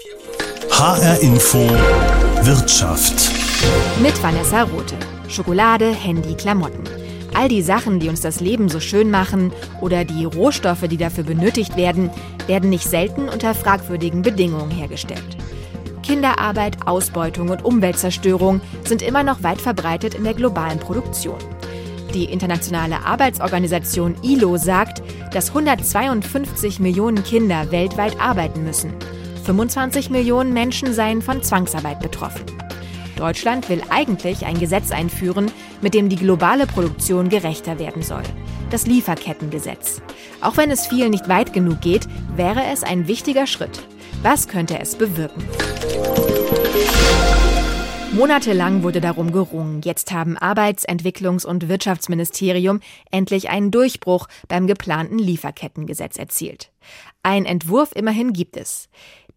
HR Info Wirtschaft. Mit Vanessa Rote. Schokolade, Handy, Klamotten. All die Sachen, die uns das Leben so schön machen oder die Rohstoffe, die dafür benötigt werden, werden nicht selten unter fragwürdigen Bedingungen hergestellt. Kinderarbeit, Ausbeutung und Umweltzerstörung sind immer noch weit verbreitet in der globalen Produktion. Die internationale Arbeitsorganisation ILO sagt, dass 152 Millionen Kinder weltweit arbeiten müssen. 25 Millionen Menschen seien von Zwangsarbeit betroffen. Deutschland will eigentlich ein Gesetz einführen, mit dem die globale Produktion gerechter werden soll. Das Lieferkettengesetz. Auch wenn es vielen nicht weit genug geht, wäre es ein wichtiger Schritt. Was könnte es bewirken? Monatelang wurde darum gerungen. Jetzt haben Arbeits-, Entwicklungs- und Wirtschaftsministerium endlich einen Durchbruch beim geplanten Lieferkettengesetz erzielt. Ein Entwurf immerhin gibt es.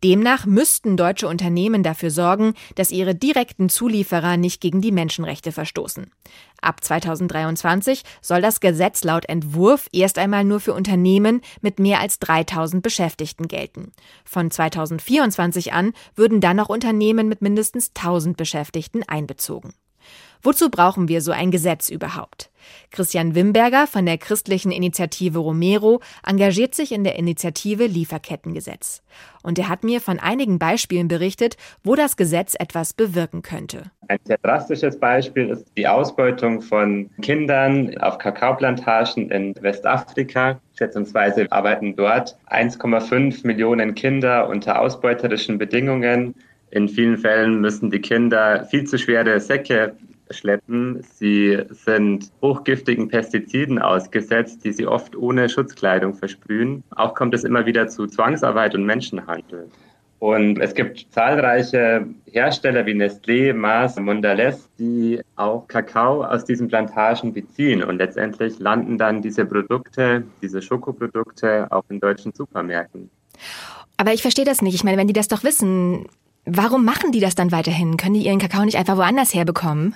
Demnach müssten deutsche Unternehmen dafür sorgen, dass ihre direkten Zulieferer nicht gegen die Menschenrechte verstoßen. Ab 2023 soll das Gesetz laut Entwurf erst einmal nur für Unternehmen mit mehr als 3000 Beschäftigten gelten. Von 2024 an würden dann noch Unternehmen mit mindestens 1000 Beschäftigten einbezogen. Wozu brauchen wir so ein Gesetz überhaupt? Christian Wimberger von der christlichen Initiative Romero engagiert sich in der Initiative Lieferkettengesetz. Und er hat mir von einigen Beispielen berichtet, wo das Gesetz etwas bewirken könnte. Ein sehr drastisches Beispiel ist die Ausbeutung von Kindern auf Kakaoplantagen in Westafrika. Schätzungsweise arbeiten dort 1,5 Millionen Kinder unter ausbeuterischen Bedingungen. In vielen Fällen müssen die Kinder viel zu schwere Säcke schleppen. Sie sind hochgiftigen Pestiziden ausgesetzt, die sie oft ohne Schutzkleidung versprühen. Auch kommt es immer wieder zu Zwangsarbeit und Menschenhandel. Und es gibt zahlreiche Hersteller wie Nestlé, Mars, Mondelez, die auch Kakao aus diesen Plantagen beziehen. Und letztendlich landen dann diese Produkte, diese Schokoprodukte auch in deutschen Supermärkten. Aber ich verstehe das nicht. Ich meine, wenn die das doch wissen, warum machen die das dann weiterhin? Können die ihren Kakao nicht einfach woanders herbekommen?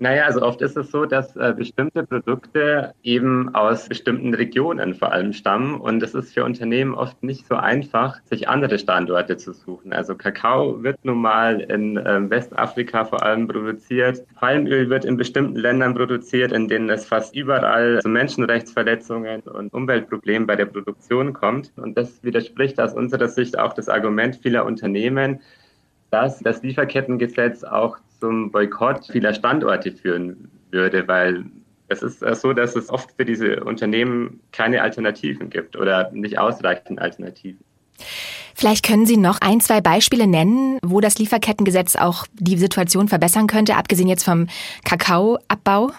Naja, also oft ist es so, dass äh, bestimmte Produkte eben aus bestimmten Regionen vor allem stammen und es ist für Unternehmen oft nicht so einfach, sich andere Standorte zu suchen. Also Kakao wird nun mal in äh, Westafrika vor allem produziert. Palmöl wird in bestimmten Ländern produziert, in denen es fast überall zu Menschenrechtsverletzungen und Umweltproblemen bei der Produktion kommt. Und das widerspricht aus unserer Sicht auch das Argument vieler Unternehmen, dass das Lieferkettengesetz auch zum Boykott vieler Standorte führen würde, weil es ist so, dass es oft für diese Unternehmen keine Alternativen gibt oder nicht ausreichend Alternativen. Vielleicht können Sie noch ein, zwei Beispiele nennen, wo das Lieferkettengesetz auch die Situation verbessern könnte, abgesehen jetzt vom Kakaoabbau?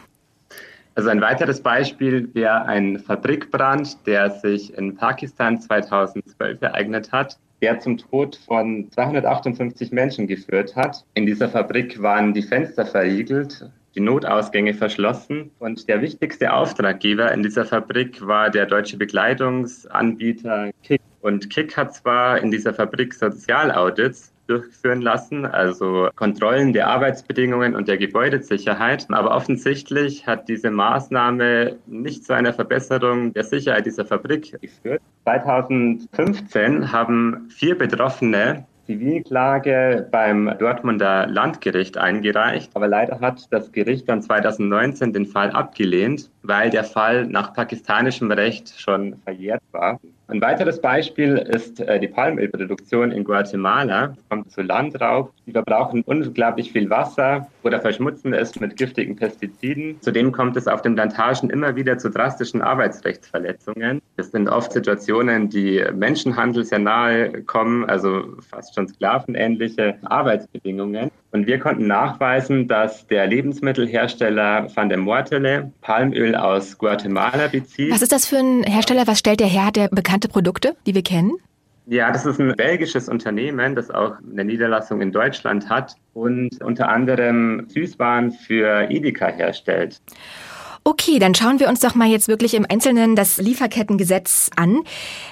Also ein weiteres Beispiel wäre ein Fabrikbrand, der sich in Pakistan 2012 ereignet hat der zum Tod von 258 Menschen geführt hat. In dieser Fabrik waren die Fenster verriegelt, die Notausgänge verschlossen und der wichtigste Auftraggeber in dieser Fabrik war der deutsche Bekleidungsanbieter Kick. Und Kick hat zwar in dieser Fabrik Sozialaudits durchführen lassen, also Kontrollen der Arbeitsbedingungen und der Gebäudesicherheit. Aber offensichtlich hat diese Maßnahme nicht zu einer Verbesserung der Sicherheit dieser Fabrik geführt. 2015 haben vier Betroffene Zivilklage beim Dortmunder Landgericht eingereicht, aber leider hat das Gericht dann 2019 den Fall abgelehnt, weil der Fall nach pakistanischem Recht schon verjährt war. Ein weiteres Beispiel ist äh, die Palmölproduktion in Guatemala. Es kommt zu Landraub. Die verbrauchen unglaublich viel Wasser oder verschmutzen es mit giftigen Pestiziden. Zudem kommt es auf den Plantagen immer wieder zu drastischen Arbeitsrechtsverletzungen. Das sind oft Situationen, die Menschenhandel sehr nahe kommen, also fast schon sklavenähnliche Arbeitsbedingungen. Und wir konnten nachweisen, dass der Lebensmittelhersteller Van der Mortele Palmöl aus Guatemala bezieht. Was ist das für ein Hersteller? Was stellt der her? Hat der bekannte Produkte, die wir kennen? Ja, das ist ein belgisches Unternehmen, das auch eine Niederlassung in Deutschland hat und unter anderem Süßwaren für Edeka herstellt. Okay, dann schauen wir uns doch mal jetzt wirklich im Einzelnen das Lieferkettengesetz an.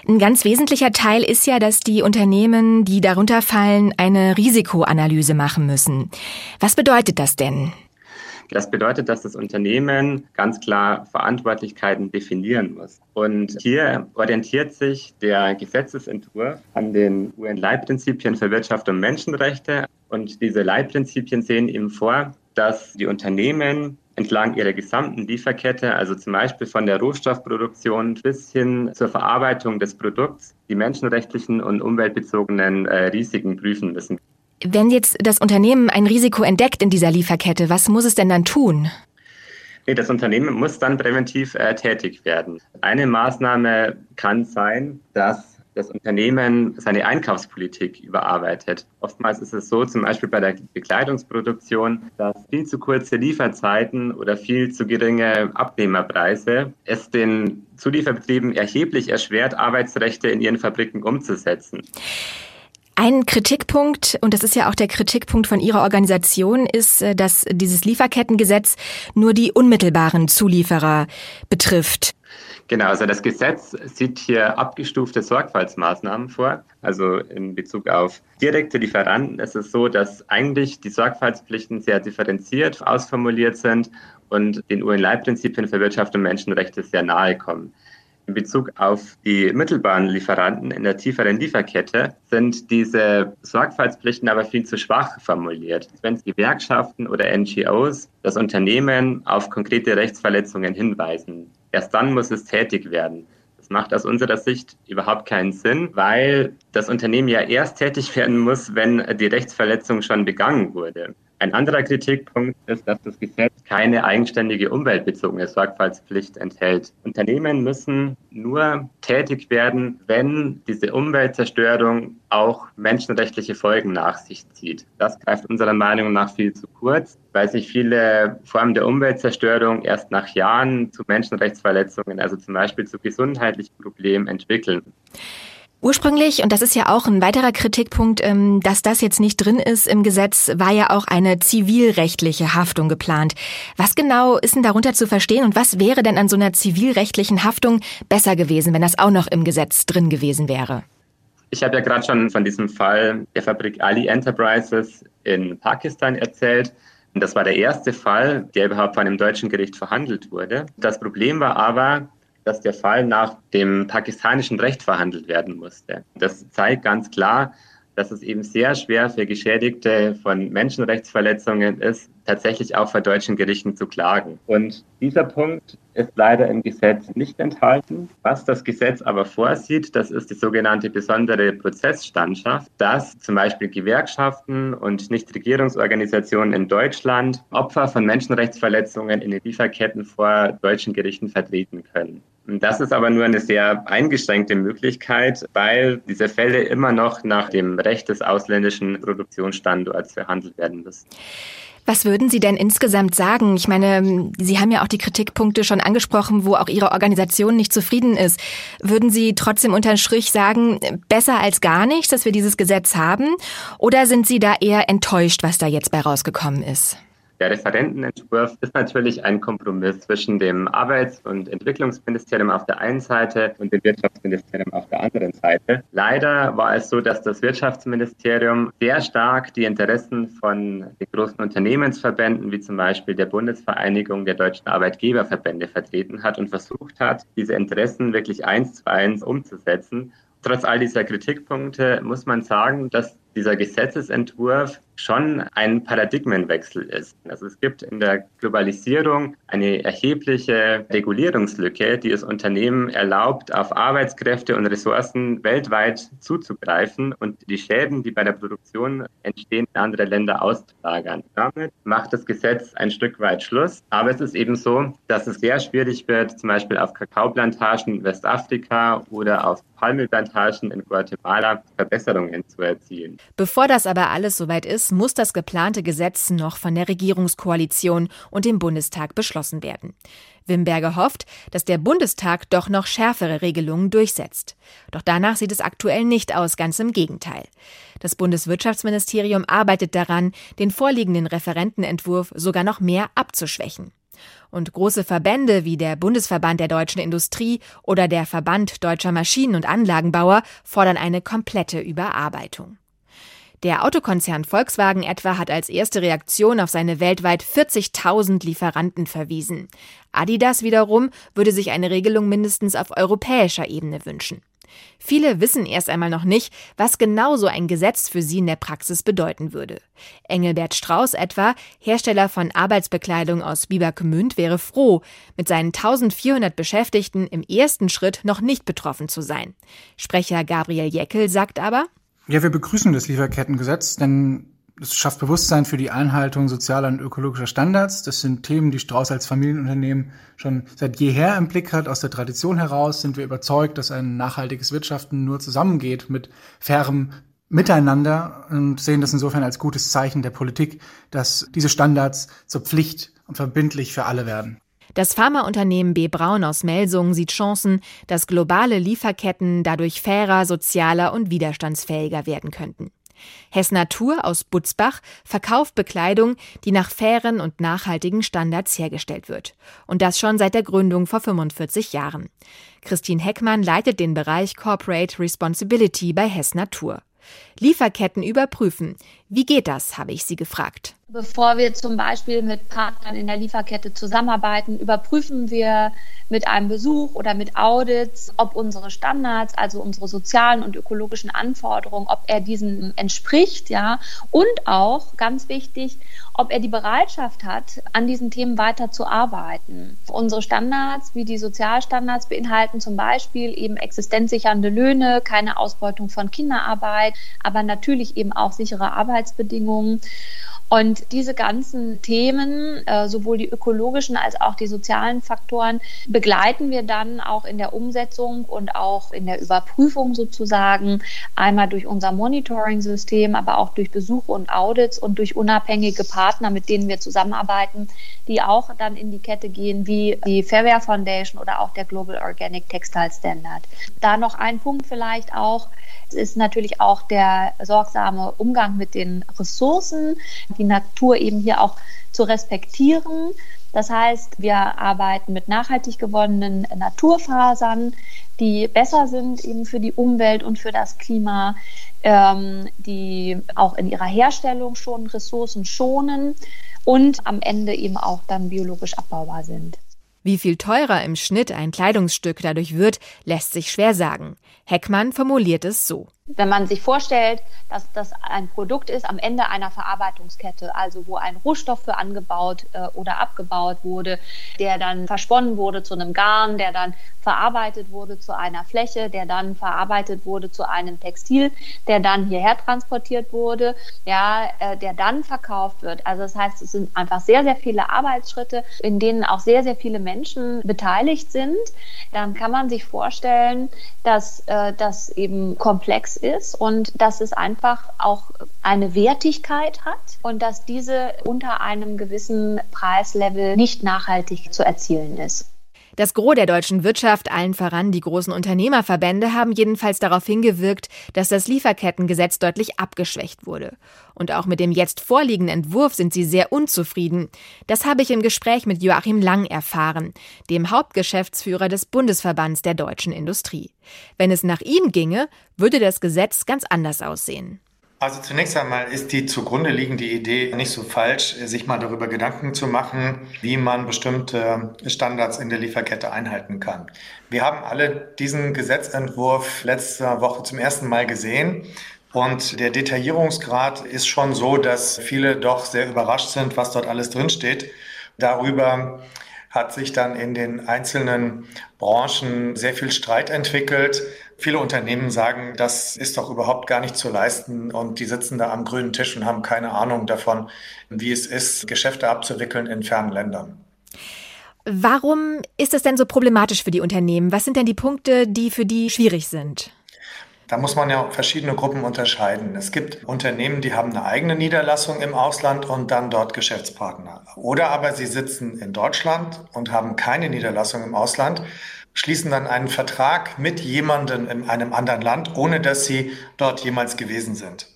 Ein ganz wesentlicher Teil ist ja, dass die Unternehmen, die darunter fallen, eine Risikoanalyse machen müssen. Was bedeutet das denn? Das bedeutet, dass das Unternehmen ganz klar Verantwortlichkeiten definieren muss. Und hier orientiert sich der Gesetzesentwurf an den UN-Leitprinzipien für Wirtschaft und Menschenrechte. Und diese Leitprinzipien sehen eben vor, dass die Unternehmen entlang ihrer gesamten Lieferkette, also zum Beispiel von der Rohstoffproduktion bis hin zur Verarbeitung des Produkts, die menschenrechtlichen und umweltbezogenen äh, Risiken prüfen müssen. Wenn jetzt das Unternehmen ein Risiko entdeckt in dieser Lieferkette, was muss es denn dann tun? Nee, das Unternehmen muss dann präventiv äh, tätig werden. Eine Maßnahme kann sein, dass das Unternehmen seine Einkaufspolitik überarbeitet. Oftmals ist es so, zum Beispiel bei der Bekleidungsproduktion, dass viel zu kurze Lieferzeiten oder viel zu geringe Abnehmerpreise es den Zulieferbetrieben erheblich erschwert, Arbeitsrechte in ihren Fabriken umzusetzen. Ein Kritikpunkt, und das ist ja auch der Kritikpunkt von Ihrer Organisation, ist, äh, dass dieses Lieferkettengesetz nur die unmittelbaren Zulieferer betrifft. Genau, also das Gesetz sieht hier abgestufte Sorgfaltsmaßnahmen vor. Also in Bezug auf direkte Lieferanten ist es so, dass eigentlich die Sorgfaltspflichten sehr differenziert ausformuliert sind und den UN-Leitprinzipien für Wirtschaft und Menschenrechte sehr nahe kommen. In Bezug auf die mittelbaren Lieferanten in der tieferen Lieferkette sind diese Sorgfaltspflichten aber viel zu schwach formuliert. Wenn Gewerkschaften oder NGOs das Unternehmen auf konkrete Rechtsverletzungen hinweisen, erst dann muss es tätig werden. Das macht aus unserer Sicht überhaupt keinen Sinn, weil das Unternehmen ja erst tätig werden muss, wenn die Rechtsverletzung schon begangen wurde. Ein anderer Kritikpunkt ist, dass das Gesetz keine eigenständige umweltbezogene Sorgfaltspflicht enthält. Unternehmen müssen nur tätig werden, wenn diese Umweltzerstörung auch menschenrechtliche Folgen nach sich zieht. Das greift unserer Meinung nach viel zu kurz, weil sich viele Formen der Umweltzerstörung erst nach Jahren zu Menschenrechtsverletzungen, also zum Beispiel zu gesundheitlichen Problemen entwickeln. Ursprünglich, und das ist ja auch ein weiterer Kritikpunkt, ähm, dass das jetzt nicht drin ist im Gesetz, war ja auch eine zivilrechtliche Haftung geplant. Was genau ist denn darunter zu verstehen und was wäre denn an so einer zivilrechtlichen Haftung besser gewesen, wenn das auch noch im Gesetz drin gewesen wäre? Ich habe ja gerade schon von diesem Fall der Fabrik Ali Enterprises in Pakistan erzählt. Das war der erste Fall, der überhaupt von einem deutschen Gericht verhandelt wurde. Das Problem war aber, dass der Fall nach dem pakistanischen Recht verhandelt werden musste. Das zeigt ganz klar, dass es eben sehr schwer für Geschädigte von Menschenrechtsverletzungen ist, tatsächlich auch vor deutschen Gerichten zu klagen. Und dieser Punkt ist leider im Gesetz nicht enthalten. Was das Gesetz aber vorsieht, das ist die sogenannte besondere Prozessstandschaft, dass zum Beispiel Gewerkschaften und Nichtregierungsorganisationen in Deutschland Opfer von Menschenrechtsverletzungen in den Lieferketten vor deutschen Gerichten vertreten können. Das ist aber nur eine sehr eingeschränkte Möglichkeit, weil diese Fälle immer noch nach dem Recht des ausländischen Produktionsstandorts verhandelt werden müssen. Was würden Sie denn insgesamt sagen? Ich meine, Sie haben ja auch die Kritikpunkte schon angesprochen, wo auch Ihre Organisation nicht zufrieden ist. Würden Sie trotzdem unterm Strich sagen, besser als gar nichts, dass wir dieses Gesetz haben? Oder sind Sie da eher enttäuscht, was da jetzt bei rausgekommen ist? Der Referentenentwurf ist natürlich ein Kompromiss zwischen dem Arbeits- und Entwicklungsministerium auf der einen Seite und dem Wirtschaftsministerium auf der anderen Seite. Leider war es so, dass das Wirtschaftsministerium sehr stark die Interessen von den großen Unternehmensverbänden, wie zum Beispiel der Bundesvereinigung der deutschen Arbeitgeberverbände, vertreten hat und versucht hat, diese Interessen wirklich eins zu eins umzusetzen. Trotz all dieser Kritikpunkte muss man sagen, dass dieser Gesetzesentwurf schon ein Paradigmenwechsel ist. Also es gibt in der Globalisierung eine erhebliche Regulierungslücke, die es Unternehmen erlaubt, auf Arbeitskräfte und Ressourcen weltweit zuzugreifen und die Schäden, die bei der Produktion entstehen, in andere Länder auszulagern. Damit macht das Gesetz ein Stück weit Schluss. Aber es ist eben so, dass es sehr schwierig wird, zum Beispiel auf Kakaoplantagen in Westafrika oder auf Palmölplantagen in Guatemala Verbesserungen zu erzielen. Bevor das aber alles soweit ist, muss das geplante Gesetz noch von der Regierungskoalition und dem Bundestag beschlossen werden. Wimberger hofft, dass der Bundestag doch noch schärfere Regelungen durchsetzt. Doch danach sieht es aktuell nicht aus, ganz im Gegenteil. Das Bundeswirtschaftsministerium arbeitet daran, den vorliegenden Referentenentwurf sogar noch mehr abzuschwächen. Und große Verbände wie der Bundesverband der deutschen Industrie oder der Verband deutscher Maschinen- und Anlagenbauer fordern eine komplette Überarbeitung. Der Autokonzern Volkswagen etwa hat als erste Reaktion auf seine weltweit 40.000 Lieferanten verwiesen. Adidas wiederum würde sich eine Regelung mindestens auf europäischer Ebene wünschen. Viele wissen erst einmal noch nicht, was genau so ein Gesetz für sie in der Praxis bedeuten würde. Engelbert Strauß etwa, Hersteller von Arbeitsbekleidung aus Biebergemünd, wäre froh, mit seinen 1400 Beschäftigten im ersten Schritt noch nicht betroffen zu sein. Sprecher Gabriel Jeckel sagt aber, ja, wir begrüßen das Lieferkettengesetz, denn es schafft Bewusstsein für die Einhaltung sozialer und ökologischer Standards. Das sind Themen, die Strauß als Familienunternehmen schon seit jeher im Blick hat. Aus der Tradition heraus sind wir überzeugt, dass ein nachhaltiges Wirtschaften nur zusammengeht mit fairem Miteinander und sehen das insofern als gutes Zeichen der Politik, dass diese Standards zur Pflicht und verbindlich für alle werden. Das Pharmaunternehmen B. Braun aus Melsungen sieht Chancen, dass globale Lieferketten dadurch fairer, sozialer und widerstandsfähiger werden könnten. Hess Natur aus Butzbach verkauft Bekleidung, die nach fairen und nachhaltigen Standards hergestellt wird. Und das schon seit der Gründung vor 45 Jahren. Christine Heckmann leitet den Bereich Corporate Responsibility bei Hess Natur. Lieferketten überprüfen. Wie geht das, habe ich sie gefragt. Bevor wir zum Beispiel mit Partnern in der Lieferkette zusammenarbeiten, überprüfen wir mit einem Besuch oder mit Audits, ob unsere Standards, also unsere sozialen und ökologischen Anforderungen, ob er diesen entspricht, ja, und auch ganz wichtig, ob er die Bereitschaft hat, an diesen Themen weiter zu arbeiten. Unsere Standards, wie die Sozialstandards, beinhalten zum Beispiel eben existenzsichernde Löhne, keine Ausbeutung von Kinderarbeit, aber natürlich eben auch sichere Arbeitsbedingungen. Und diese ganzen Themen, äh, sowohl die ökologischen als auch die sozialen Faktoren, begleiten wir dann auch in der Umsetzung und auch in der Überprüfung sozusagen, einmal durch unser Monitoring-System, aber auch durch Besuche und Audits und durch unabhängige Partner, mit denen wir zusammenarbeiten, die auch dann in die Kette gehen, wie die Fairware Foundation oder auch der Global Organic Textile Standard. Da noch ein Punkt vielleicht auch, ist natürlich auch der sorgsame Umgang mit den Ressourcen, die Natur eben hier auch zu respektieren. Das heißt, wir arbeiten mit nachhaltig gewonnenen Naturfasern, die besser sind eben für die Umwelt und für das Klima, ähm, die auch in ihrer Herstellung schon Ressourcen schonen und am Ende eben auch dann biologisch abbaubar sind. Wie viel teurer im Schnitt ein Kleidungsstück dadurch wird, lässt sich schwer sagen. Heckmann formuliert es so. Wenn man sich vorstellt, dass das ein Produkt ist am Ende einer Verarbeitungskette, also wo ein Rohstoff für angebaut äh, oder abgebaut wurde, der dann versponnen wurde zu einem Garn, der dann verarbeitet wurde zu einer Fläche, der dann verarbeitet wurde zu einem Textil, der dann hierher transportiert wurde, ja, äh, der dann verkauft wird. Also das heißt, es sind einfach sehr, sehr viele Arbeitsschritte, in denen auch sehr, sehr viele Menschen beteiligt sind. Dann kann man sich vorstellen, dass äh, das eben ist und dass es einfach auch eine Wertigkeit hat und dass diese unter einem gewissen Preislevel nicht nachhaltig zu erzielen ist. Das Gros der deutschen Wirtschaft, allen voran die großen Unternehmerverbände, haben jedenfalls darauf hingewirkt, dass das Lieferkettengesetz deutlich abgeschwächt wurde. Und auch mit dem jetzt vorliegenden Entwurf sind sie sehr unzufrieden. Das habe ich im Gespräch mit Joachim Lang erfahren, dem Hauptgeschäftsführer des Bundesverbands der deutschen Industrie. Wenn es nach ihm ginge, würde das Gesetz ganz anders aussehen. Also zunächst einmal ist die zugrunde liegende Idee nicht so falsch, sich mal darüber Gedanken zu machen, wie man bestimmte Standards in der Lieferkette einhalten kann. Wir haben alle diesen Gesetzentwurf letzte Woche zum ersten Mal gesehen. Und der Detaillierungsgrad ist schon so, dass viele doch sehr überrascht sind, was dort alles drinsteht. Darüber hat sich dann in den einzelnen Branchen sehr viel Streit entwickelt. Viele Unternehmen sagen, das ist doch überhaupt gar nicht zu leisten und die sitzen da am grünen Tisch und haben keine Ahnung davon, wie es ist, Geschäfte abzuwickeln in fernen Ländern. Warum ist es denn so problematisch für die Unternehmen? Was sind denn die Punkte, die für die schwierig sind? Da muss man ja verschiedene Gruppen unterscheiden. Es gibt Unternehmen, die haben eine eigene Niederlassung im Ausland und dann dort Geschäftspartner. Oder aber sie sitzen in Deutschland und haben keine Niederlassung im Ausland schließen dann einen Vertrag mit jemandem in einem anderen Land, ohne dass sie dort jemals gewesen sind.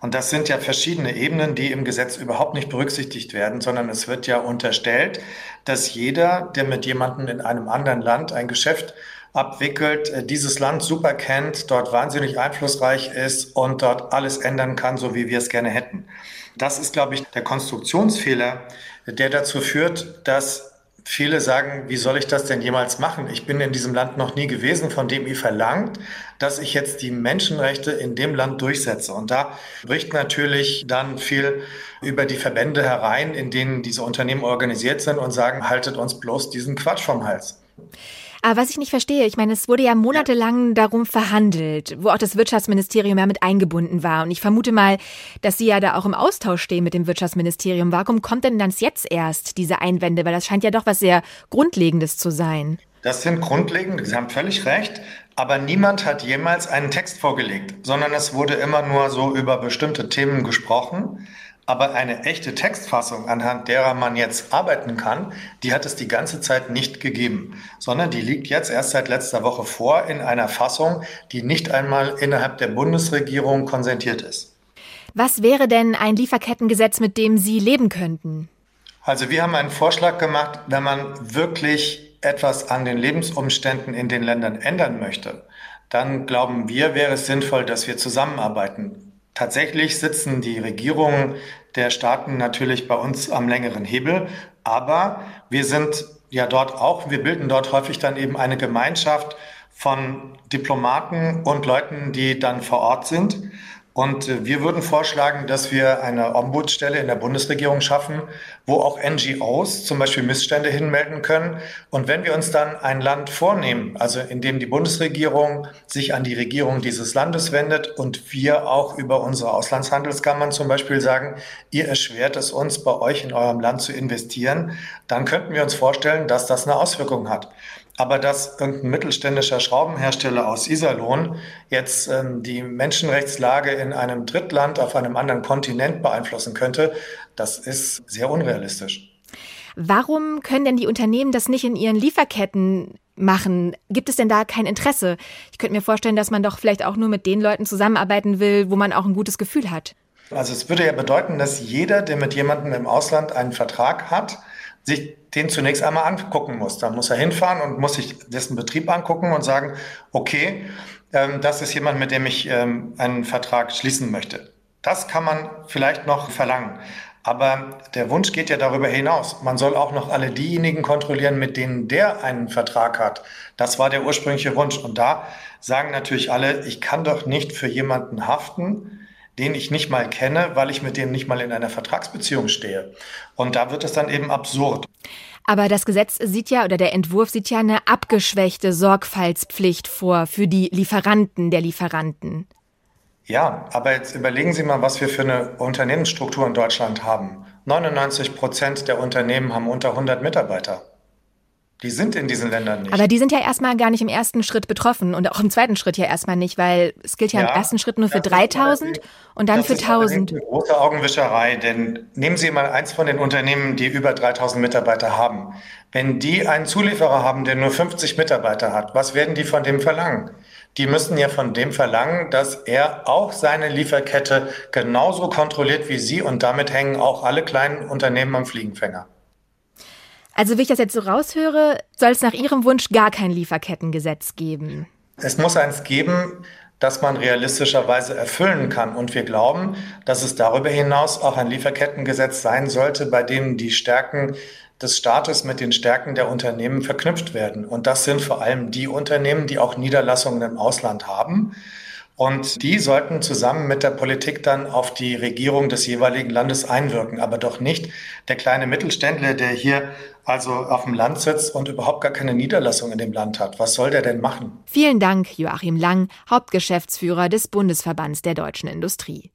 Und das sind ja verschiedene Ebenen, die im Gesetz überhaupt nicht berücksichtigt werden, sondern es wird ja unterstellt, dass jeder, der mit jemandem in einem anderen Land ein Geschäft abwickelt, äh, dieses Land super kennt, dort wahnsinnig einflussreich ist und dort alles ändern kann, so wie wir es gerne hätten. Das ist, glaube ich, der Konstruktionsfehler, der dazu führt, dass viele sagen, wie soll ich das denn jemals machen? Ich bin in diesem Land noch nie gewesen, von dem ihr verlangt, dass ich jetzt die Menschenrechte in dem Land durchsetze. Und da bricht natürlich dann viel über die Verbände herein, in denen diese Unternehmen organisiert sind und sagen, haltet uns bloß diesen Quatsch vom Hals. Aber was ich nicht verstehe, ich meine, es wurde ja monatelang darum verhandelt, wo auch das Wirtschaftsministerium ja mit eingebunden war. Und ich vermute mal, dass Sie ja da auch im Austausch stehen mit dem Wirtschaftsministerium. Warum kommt denn dann jetzt erst diese Einwände? Weil das scheint ja doch was sehr Grundlegendes zu sein. Das sind grundlegend, Sie haben völlig recht. Aber niemand hat jemals einen Text vorgelegt, sondern es wurde immer nur so über bestimmte Themen gesprochen. Aber eine echte Textfassung, anhand derer man jetzt arbeiten kann, die hat es die ganze Zeit nicht gegeben, sondern die liegt jetzt erst seit letzter Woche vor in einer Fassung, die nicht einmal innerhalb der Bundesregierung konsentiert ist. Was wäre denn ein Lieferkettengesetz, mit dem Sie leben könnten? Also wir haben einen Vorschlag gemacht, wenn man wirklich etwas an den Lebensumständen in den Ländern ändern möchte, dann glauben wir, wäre es sinnvoll, dass wir zusammenarbeiten. Tatsächlich sitzen die Regierungen der Staaten natürlich bei uns am längeren Hebel, aber wir sind ja dort auch, wir bilden dort häufig dann eben eine Gemeinschaft von Diplomaten und Leuten, die dann vor Ort sind. Und äh, wir würden vorschlagen, dass wir eine Ombudsstelle in der Bundesregierung schaffen, wo auch NGOs zum Beispiel Missstände hinmelden können. Und wenn wir uns dann ein Land vornehmen, also in dem die Bundesregierung sich an die Regierung dieses Landes wendet und wir auch über unsere Auslandshandelskammern zum Beispiel sagen, ihr erschwert es uns, bei euch in eurem Land zu investieren, dann könnten wir uns vorstellen, dass das eine Auswirkung hat. Aber dass irgendein mittelständischer Schraubenhersteller aus Iserlohn jetzt ähm, die Menschenrechtslage in einem Drittland auf einem anderen Kontinent beeinflussen könnte, das ist sehr unrealistisch. Warum können denn die Unternehmen das nicht in ihren Lieferketten machen? Gibt es denn da kein Interesse? Ich könnte mir vorstellen, dass man doch vielleicht auch nur mit den Leuten zusammenarbeiten will, wo man auch ein gutes Gefühl hat. Also es würde ja bedeuten, dass jeder, der mit jemandem im Ausland einen Vertrag hat, sich den zunächst einmal angucken muss. Da muss er hinfahren und muss sich dessen Betrieb angucken und sagen, okay, ähm, das ist jemand, mit dem ich ähm, einen Vertrag schließen möchte. Das kann man vielleicht noch verlangen. Aber der Wunsch geht ja darüber hinaus. Man soll auch noch alle diejenigen kontrollieren, mit denen der einen Vertrag hat. Das war der ursprüngliche Wunsch. Und da sagen natürlich alle, ich kann doch nicht für jemanden haften, den ich nicht mal kenne, weil ich mit dem nicht mal in einer Vertragsbeziehung stehe. Und da wird es dann eben absurd. Aber das Gesetz sieht ja, oder der Entwurf sieht ja eine abgeschwächte Sorgfaltspflicht vor für die Lieferanten der Lieferanten. Ja, aber jetzt überlegen Sie mal, was wir für eine Unternehmensstruktur in Deutschland haben. 99 Prozent der Unternehmen haben unter 100 Mitarbeiter. Die sind in diesen Ländern nicht. Aber die sind ja erstmal gar nicht im ersten Schritt betroffen und auch im zweiten Schritt ja erstmal nicht, weil es gilt ja, ja im ersten Schritt nur für 3000 und dann für 1000. Das ist eine große Augenwischerei, denn nehmen Sie mal eins von den Unternehmen, die über 3000 Mitarbeiter haben. Wenn die einen Zulieferer haben, der nur 50 Mitarbeiter hat, was werden die von dem verlangen? Die müssen ja von dem verlangen, dass er auch seine Lieferkette genauso kontrolliert wie Sie und damit hängen auch alle kleinen Unternehmen am Fliegenfänger. Also wie ich das jetzt so raushöre, soll es nach Ihrem Wunsch gar kein Lieferkettengesetz geben. Es muss eins geben, das man realistischerweise erfüllen kann. Und wir glauben, dass es darüber hinaus auch ein Lieferkettengesetz sein sollte, bei dem die Stärken des Staates mit den Stärken der Unternehmen verknüpft werden. Und das sind vor allem die Unternehmen, die auch Niederlassungen im Ausland haben. Und die sollten zusammen mit der Politik dann auf die Regierung des jeweiligen Landes einwirken, aber doch nicht der kleine Mittelständler, der hier also auf dem Land sitzt und überhaupt gar keine Niederlassung in dem Land hat. Was soll der denn machen? Vielen Dank, Joachim Lang, Hauptgeschäftsführer des Bundesverbands der deutschen Industrie.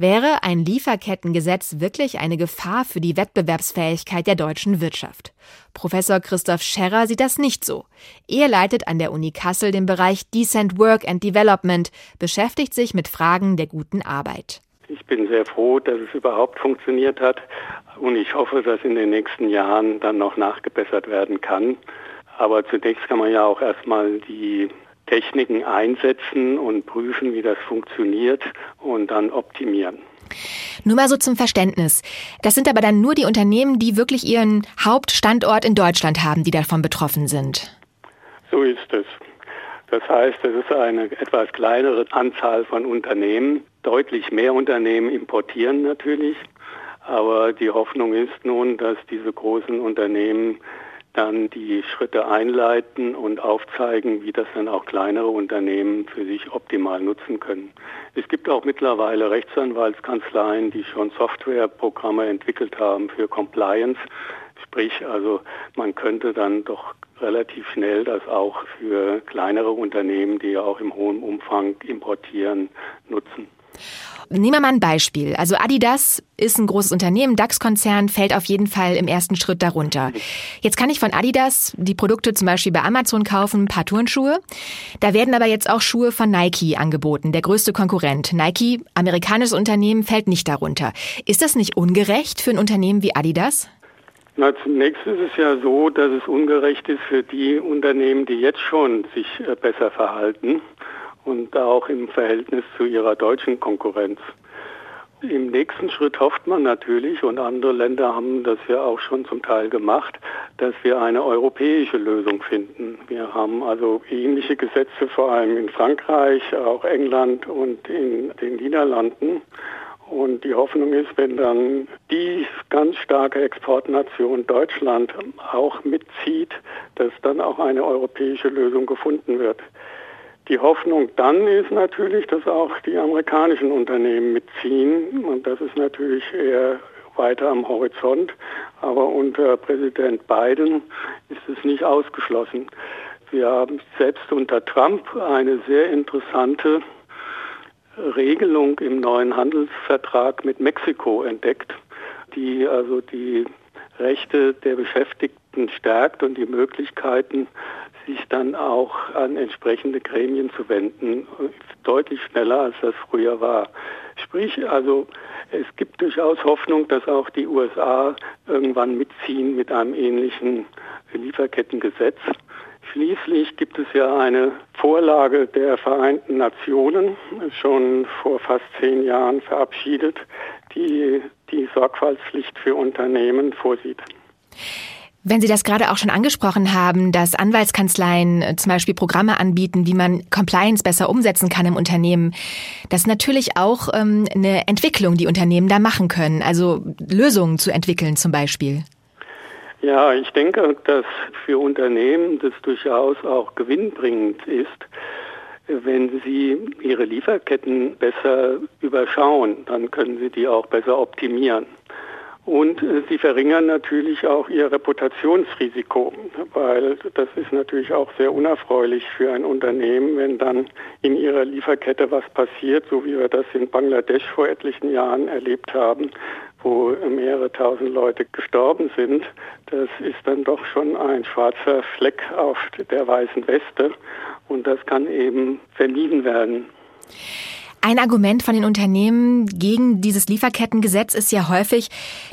Wäre ein Lieferkettengesetz wirklich eine Gefahr für die Wettbewerbsfähigkeit der deutschen Wirtschaft? Professor Christoph Scherrer sieht das nicht so. Er leitet an der Uni Kassel den Bereich Decent Work and Development, beschäftigt sich mit Fragen der guten Arbeit. Ich bin sehr froh, dass es überhaupt funktioniert hat und ich hoffe, dass in den nächsten Jahren dann noch nachgebessert werden kann. Aber zunächst kann man ja auch erstmal die Techniken einsetzen und prüfen, wie das funktioniert und dann optimieren. Nur mal so zum Verständnis. Das sind aber dann nur die Unternehmen, die wirklich ihren Hauptstandort in Deutschland haben, die davon betroffen sind. So ist es. Das heißt, es ist eine etwas kleinere Anzahl von Unternehmen. Deutlich mehr Unternehmen importieren natürlich. Aber die Hoffnung ist nun, dass diese großen Unternehmen dann die Schritte einleiten und aufzeigen, wie das dann auch kleinere Unternehmen für sich optimal nutzen können. Es gibt auch mittlerweile Rechtsanwaltskanzleien, die schon Softwareprogramme entwickelt haben für Compliance. Sprich, also man könnte dann doch relativ schnell das auch für kleinere Unternehmen, die ja auch im hohen Umfang importieren, nutzen. Nehmen wir mal ein Beispiel. Also Adidas ist ein großes Unternehmen, DAX-Konzern, fällt auf jeden Fall im ersten Schritt darunter. Jetzt kann ich von Adidas die Produkte zum Beispiel bei Amazon kaufen, ein paar Turnschuhe. Da werden aber jetzt auch Schuhe von Nike angeboten, der größte Konkurrent. Nike, amerikanisches Unternehmen, fällt nicht darunter. Ist das nicht ungerecht für ein Unternehmen wie Adidas? Na, zunächst ist es ja so, dass es ungerecht ist für die Unternehmen, die jetzt schon sich äh, besser verhalten und auch im Verhältnis zu ihrer deutschen Konkurrenz. Im nächsten Schritt hofft man natürlich, und andere Länder haben das ja auch schon zum Teil gemacht, dass wir eine europäische Lösung finden. Wir haben also ähnliche Gesetze, vor allem in Frankreich, auch England und in den Niederlanden. Und die Hoffnung ist, wenn dann die ganz starke Exportnation Deutschland auch mitzieht, dass dann auch eine europäische Lösung gefunden wird. Die Hoffnung dann ist natürlich, dass auch die amerikanischen Unternehmen mitziehen. Und das ist natürlich eher weiter am Horizont. Aber unter Präsident Biden ist es nicht ausgeschlossen. Wir haben selbst unter Trump eine sehr interessante Regelung im neuen Handelsvertrag mit Mexiko entdeckt, die also die Rechte der Beschäftigten stärkt und die Möglichkeiten, sich dann auch an entsprechende Gremien zu wenden, deutlich schneller als das früher war. Sprich also, es gibt durchaus Hoffnung, dass auch die USA irgendwann mitziehen mit einem ähnlichen Lieferkettengesetz. Schließlich gibt es ja eine Vorlage der Vereinten Nationen, schon vor fast zehn Jahren verabschiedet, die die Sorgfaltspflicht für Unternehmen vorsieht. Wenn Sie das gerade auch schon angesprochen haben, dass Anwaltskanzleien äh, zum Beispiel Programme anbieten, wie man Compliance besser umsetzen kann im Unternehmen, das ist natürlich auch ähm, eine Entwicklung, die Unternehmen da machen können, also Lösungen zu entwickeln zum Beispiel. Ja, ich denke, dass für Unternehmen das durchaus auch gewinnbringend ist, wenn Sie Ihre Lieferketten besser überschauen, dann können Sie die auch besser optimieren. Und äh, sie verringern natürlich auch ihr Reputationsrisiko, weil das ist natürlich auch sehr unerfreulich für ein Unternehmen, wenn dann in ihrer Lieferkette was passiert, so wie wir das in Bangladesch vor etlichen Jahren erlebt haben, wo mehrere tausend Leute gestorben sind. Das ist dann doch schon ein schwarzer Fleck auf der weißen Weste und das kann eben vermieden werden. Ein Argument von den Unternehmen gegen dieses Lieferkettengesetz ist ja häufig,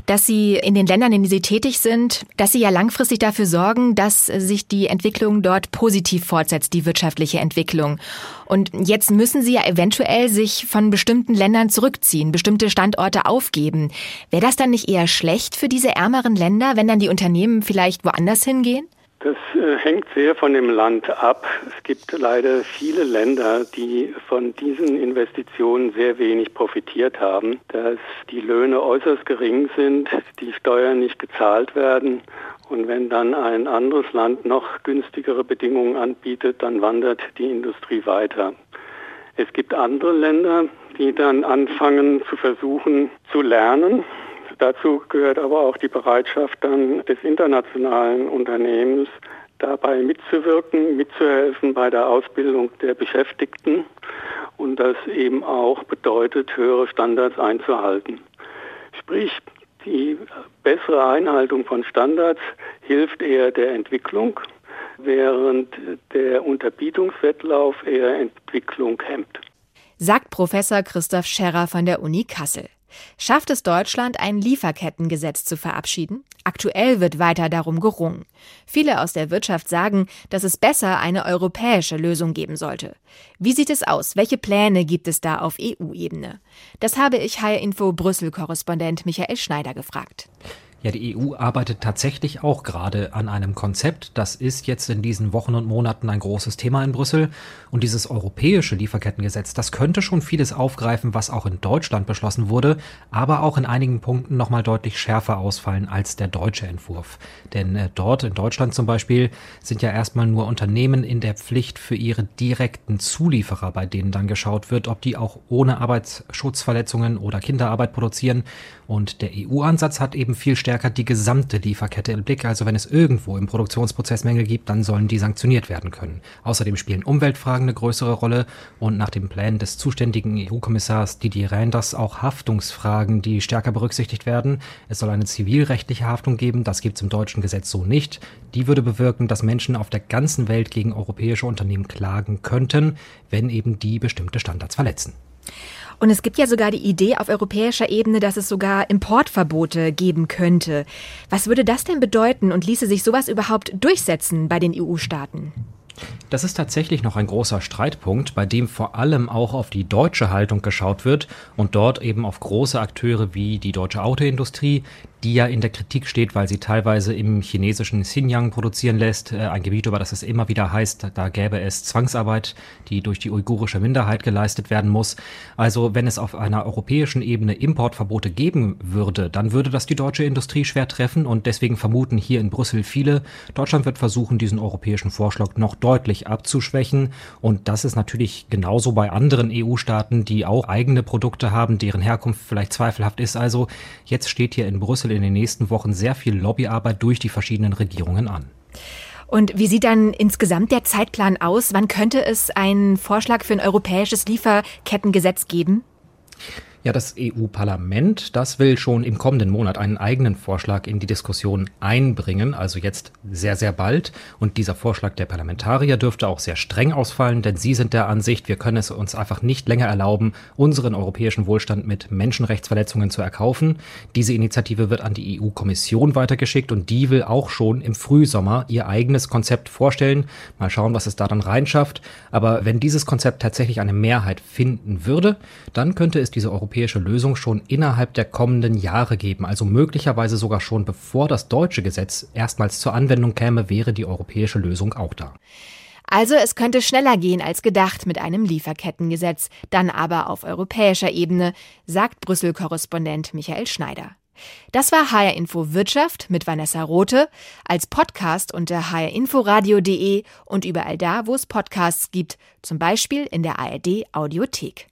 dass sie in den Ländern, in denen sie tätig sind, dass sie ja langfristig dafür sorgen, dass sich die Entwicklung dort positiv fortsetzt, die wirtschaftliche Entwicklung. Und jetzt müssen sie ja eventuell sich von bestimmten Ländern zurückziehen, bestimmte Standorte aufgeben. Wäre das dann nicht eher schlecht für diese ärmeren Länder, wenn dann die Unternehmen vielleicht woanders hingehen? Das äh, hängt sehr von dem Land ab. Es gibt leider viele Länder, die von diesen Investitionen sehr wenig profitiert haben, dass die Löhne äußerst gering sind, die Steuern nicht gezahlt werden und wenn dann ein anderes Land noch günstigere Bedingungen anbietet, dann wandert die Industrie weiter. Es gibt andere Länder, die dann anfangen zu versuchen zu lernen Dazu gehört aber auch die Bereitschaft dann des internationalen Unternehmens, dabei mitzuwirken, mitzuhelfen bei der Ausbildung der Beschäftigten und das eben auch bedeutet, höhere Standards einzuhalten. Sprich, die bessere Einhaltung von Standards hilft eher der Entwicklung, während der Unterbietungswettlauf eher Entwicklung hemmt. Sagt Professor Christoph Scherrer von der Uni Kassel. Schafft es Deutschland, ein Lieferkettengesetz zu verabschieden? Aktuell wird weiter darum gerungen. Viele aus der Wirtschaft sagen, dass es besser eine europäische Lösung geben sollte. Wie sieht es aus? Welche Pläne gibt es da auf EU-Ebene? Das habe ich HR Info Brüssel-Korrespondent Michael Schneider gefragt. Ja, die EU arbeitet tatsächlich auch gerade an einem Konzept. Das ist jetzt in diesen Wochen und Monaten ein großes Thema in Brüssel. Und dieses europäische Lieferkettengesetz, das könnte schon vieles aufgreifen, was auch in Deutschland beschlossen wurde, aber auch in einigen Punkten nochmal deutlich schärfer ausfallen als der deutsche Entwurf. Denn äh, dort in Deutschland zum Beispiel sind ja erstmal nur Unternehmen in der Pflicht für ihre direkten Zulieferer, bei denen dann geschaut wird, ob die auch ohne Arbeitsschutzverletzungen oder Kinderarbeit produzieren. Und der EU-Ansatz hat eben viel stärker die gesamte Lieferkette im Blick. Also wenn es irgendwo im Produktionsprozess Mängel gibt, dann sollen die sanktioniert werden können. Außerdem spielen Umweltfragen eine größere Rolle und nach dem Plan des zuständigen EU-Kommissars Didier Reinders auch Haftungsfragen, die stärker berücksichtigt werden. Es soll eine zivilrechtliche Haftung geben. Das gibt es im deutschen Gesetz so nicht. Die würde bewirken, dass Menschen auf der ganzen Welt gegen europäische Unternehmen klagen könnten, wenn eben die bestimmte Standards verletzen. Und es gibt ja sogar die Idee auf europäischer Ebene, dass es sogar Importverbote geben könnte. Was würde das denn bedeuten und ließe sich sowas überhaupt durchsetzen bei den EU-Staaten? Das ist tatsächlich noch ein großer Streitpunkt, bei dem vor allem auch auf die deutsche Haltung geschaut wird und dort eben auf große Akteure wie die deutsche Autoindustrie, die ja in der Kritik steht, weil sie teilweise im chinesischen Xinjiang produzieren lässt, äh, ein Gebiet, über das es immer wieder heißt, da gäbe es Zwangsarbeit, die durch die uigurische Minderheit geleistet werden muss. Also wenn es auf einer europäischen Ebene Importverbote geben würde, dann würde das die deutsche Industrie schwer treffen und deswegen vermuten hier in Brüssel viele, Deutschland wird versuchen, diesen europäischen Vorschlag noch deutlich abzuschwächen und das ist natürlich genauso bei anderen EU-Staaten, die auch eigene Produkte haben, deren Herkunft vielleicht zweifelhaft ist. Also jetzt steht hier in Brüssel in den nächsten Wochen sehr viel Lobbyarbeit durch die verschiedenen Regierungen an. Und wie sieht dann insgesamt der Zeitplan aus? Wann könnte es einen Vorschlag für ein europäisches Lieferkettengesetz geben? Ja, das EU-Parlament, das will schon im kommenden Monat einen eigenen Vorschlag in die Diskussion einbringen, also jetzt sehr, sehr bald. Und dieser Vorschlag der Parlamentarier dürfte auch sehr streng ausfallen, denn sie sind der Ansicht, wir können es uns einfach nicht länger erlauben, unseren europäischen Wohlstand mit Menschenrechtsverletzungen zu erkaufen. Diese Initiative wird an die EU-Kommission weitergeschickt und die will auch schon im Frühsommer ihr eigenes Konzept vorstellen. Mal schauen, was es da dann reinschafft. Aber wenn dieses Konzept tatsächlich eine Mehrheit finden würde, dann könnte es diese europäische europäische Lösung schon innerhalb der kommenden Jahre geben. Also möglicherweise sogar schon bevor das deutsche Gesetz erstmals zur Anwendung käme, wäre die europäische Lösung auch da. Also es könnte schneller gehen als gedacht mit einem Lieferkettengesetz, dann aber auf europäischer Ebene, sagt Brüssel-Korrespondent Michael Schneider. Das war HR Info Wirtschaft mit Vanessa Rote als Podcast unter hrinforadio.de und überall da, wo es Podcasts gibt, zum Beispiel in der ARD Audiothek.